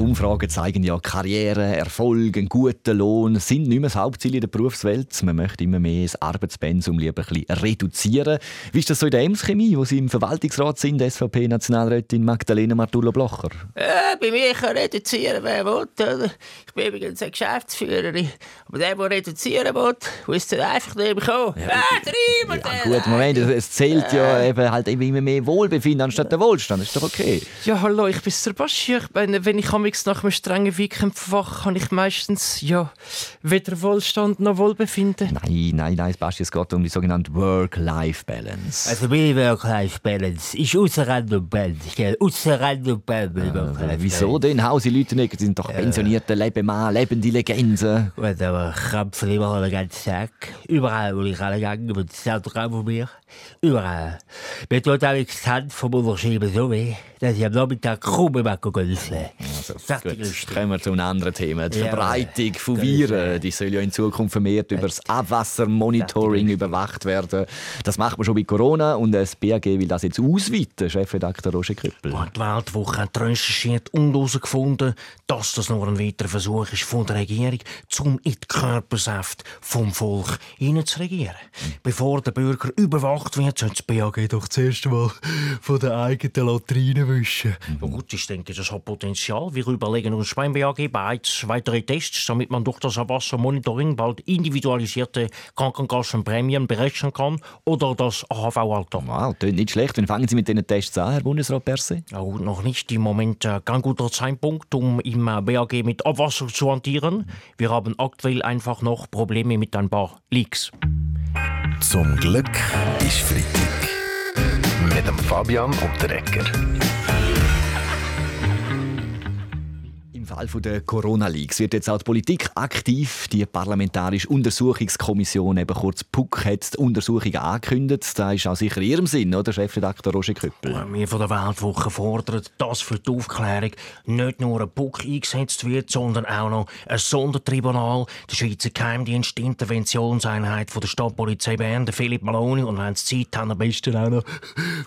Umfragen zeigen ja, Karriere, Erfolg, einen guten Lohn sind nicht mehr das Hauptziel in der Berufswelt. Man möchte immer mehr das Arbeitspensum lieber ein bisschen reduzieren. Wie ist das so in der Ems-Chemie, wo Sie im Verwaltungsrat sind, SVP-Nationalrätin Magdalena Martullo-Blocher? Ja, bei mir kann reduzieren, wer will. Oder? Ich bin übrigens eine Geschäftsführerin. Aber der, der reduzieren will, muss dann einfach nicht mehr kommen. Ja, ah, ja, gut, Moment, es zählt ja eben halt immer mehr Wohlbefinden anstatt der Wohlstand. Das ist doch okay. Ja, hallo, ich bin Sebastian. Ich meine, wenn ich amigs nach einem strengen Weekendfach habe ich meistens ja, weder Wohlstand noch Wohlbefinden. Nein, nein, nein, Sebastian, es geht um die sogenannte Work-Life-Balance. Also meine Work-Life-Balance ist ausser Rand und Band. Ausser Rand und Band. Äh, wieso denn? Hause Leute nicht, die sind doch pensionierte Lebemann, lebende Legenden. Gut, aber krampfen immer den ganzen Tag. Überall, wo ich angegangen bin, das Autogramm von mir. Überall. Mir tut auch die Hand vom Unterschieben so weh, dass ich am Nachmittag kaum mehr golfen also, kommen wir zu einem anderen Thema. Die Verbreitung von Viren die soll ja in Zukunft vermehrt über das Abwassermonitoring überwacht werden. Das macht man schon bei Corona und das BAG will das jetzt ausweiten, Chefredakteur Roger Krüppel. Die Weltwoche hat recherchiert und herausgefunden, dass das nur ein weiterer Versuch ist von der Regierung, um in die Körpersäfte vom Volk hineinzuregieren. Mhm. Bevor der Bürger überwacht wird, sollte das BAG doch zuerst mal von der eigenen Latrine wischen. Mhm. Gut, ich denke, das hat Potenzial. Wir überlegen uns beim BAG bereits weitere Tests, damit man durch das Wassermonitoring bald individualisierte Krankenkassenprämien berechnen kann oder das AHV-Alter. Wow, klingt nicht schlecht. Wann fangen Sie mit diesen Tests an, Herr Bundesrat Perse? Ja, gut, noch nicht. Im Moment äh, kein guter Zeitpunkt, um im äh, BAG mit Abwasser zu hantieren. Wir haben aktuell einfach noch Probleme mit ein paar Leaks. Zum Glück ist Freitag. Mit dem Fabian und der Ecker. Fall der Corona-Leaks wird jetzt auch die Politik aktiv. Die Parlamentarische Untersuchungskommission, eben kurz PUC, hat die Untersuchung angekündigt. Das ist auch sicher in Ihrem Sinn, oder, Chefredakteur Roger Köppel? Wir von der Weltwoche fordern, dass für die Aufklärung nicht nur ein PUC eingesetzt wird, sondern auch noch ein Sondertribunal, der Schweizer Geheimdienst, die Interventionseinheit von der Stadtpolizei Bern, der Philipp Maloni und wenn es Zeit haben, am besten auch noch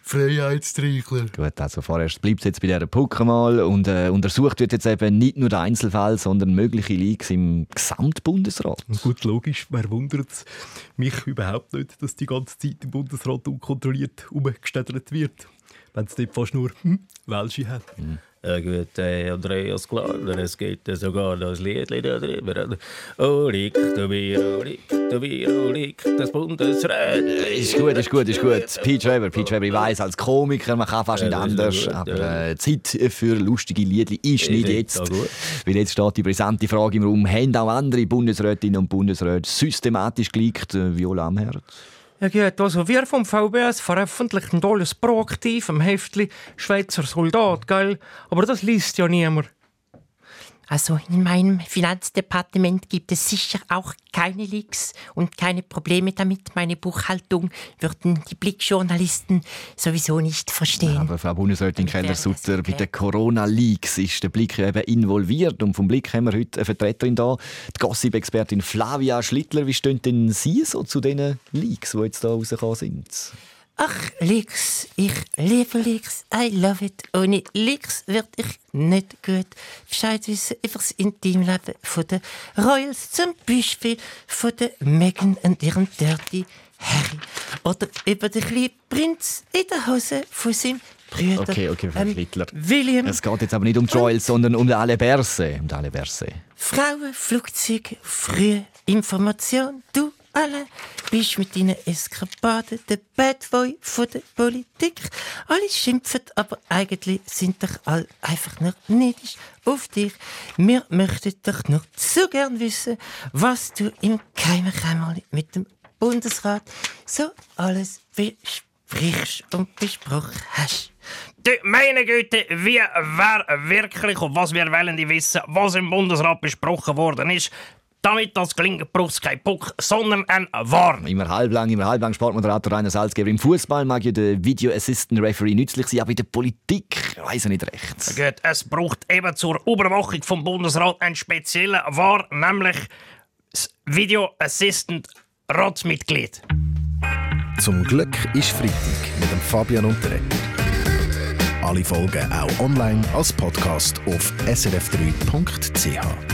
Freiheitstreichler. Gut, also vorerst bleibt es jetzt bei dieser PUC mal und äh, untersucht wird jetzt eben nicht nicht nur der Einzelfall, sondern mögliche Leaks im Gesamtbundesrat. Gut, logisch, wer wundert es mich überhaupt nicht, dass die ganze Zeit im Bundesrat unkontrolliert umgestädelt wird, wenn es dort fast nur hm, Welsche hat. Mhm. Ja gut, äh, Andreas Klarner, es geht sogar das Lied darüber. Oh, liegt du mir, oh, liegt du mir, oh, liegt das Bundesrat. Ist gut, ist gut, ist gut. Pete Weber, Pete Weber, ich weiss, als Komiker, man kann fast nicht anders, aber äh, Zeit für lustige Lieder ist nicht jetzt. Weil jetzt steht die brisante Frage im Raum, haben auch andere Bundesrätinnen und Bundesräte systematisch geleakt, äh, Viola am Herz? Gut, also wir vom VBS veröffentlichen alles proaktiv im Heftli Schweizer Soldat, gell? Aber das liest ja niemand. Also in meinem Finanzdepartement gibt es sicher auch keine Leaks und keine Probleme damit. Meine Buchhaltung würden die Blickjournalisten sowieso nicht verstehen. Aber Frau Bundesrätin Keller-Sutter, bei den Corona-Leaks ist der Blick eben involviert. Und vom Blick haben wir heute eine Vertreterin da, die Gossip-Expertin Flavia Schlittler. Wie stehen denn Sie so zu diesen Leaks, die jetzt da rausgekommen sind? Ach, Leaks, ich liebe Leaks, I love it. Ohne Leaks würde ich nicht gut Bescheid wissen über das Intimleben der Royals, zum Beispiel von der Meghan und ihrem Dirty Harry. Oder über den kleinen Prinz in der Hose von seinem Brüder. Okay, okay, ähm, William. Es geht jetzt aber nicht um Royals, sondern um die Aleberse. Um Aleberse. Frauen, Flugzeuge, frühe Information, du alle bist mit deinen Eskapaden der Bad Boy von der Politik. Alle schimpfen, aber eigentlich sind doch alle einfach nur neidisch auf dich. Wir möchten doch nur so gern wissen, was du im Geheimen mit dem Bundesrat so alles besprichst und besprochen hast. Du, meine Güte, wie wer wirklich und was wir wollen die wissen, was im Bundesrat besprochen worden ist, damit das gelingt, braucht es keinen Puck, sondern ein Warn. Immer halblang, immer halblang Sportmoderator Rainer Salzgeber. Im Fußball mag ja der Video Assistant Referee nützlich sein, aber in der Politik weiß er nicht recht. Gut, es braucht eben zur Überwachung vom Bundesrat einen speziellen Warn, nämlich das Video Assistant Ratsmitglied. Zum Glück ist Freitag mit dem Fabian Unterreger. Alle Folgen auch online als Podcast auf srf3.ch.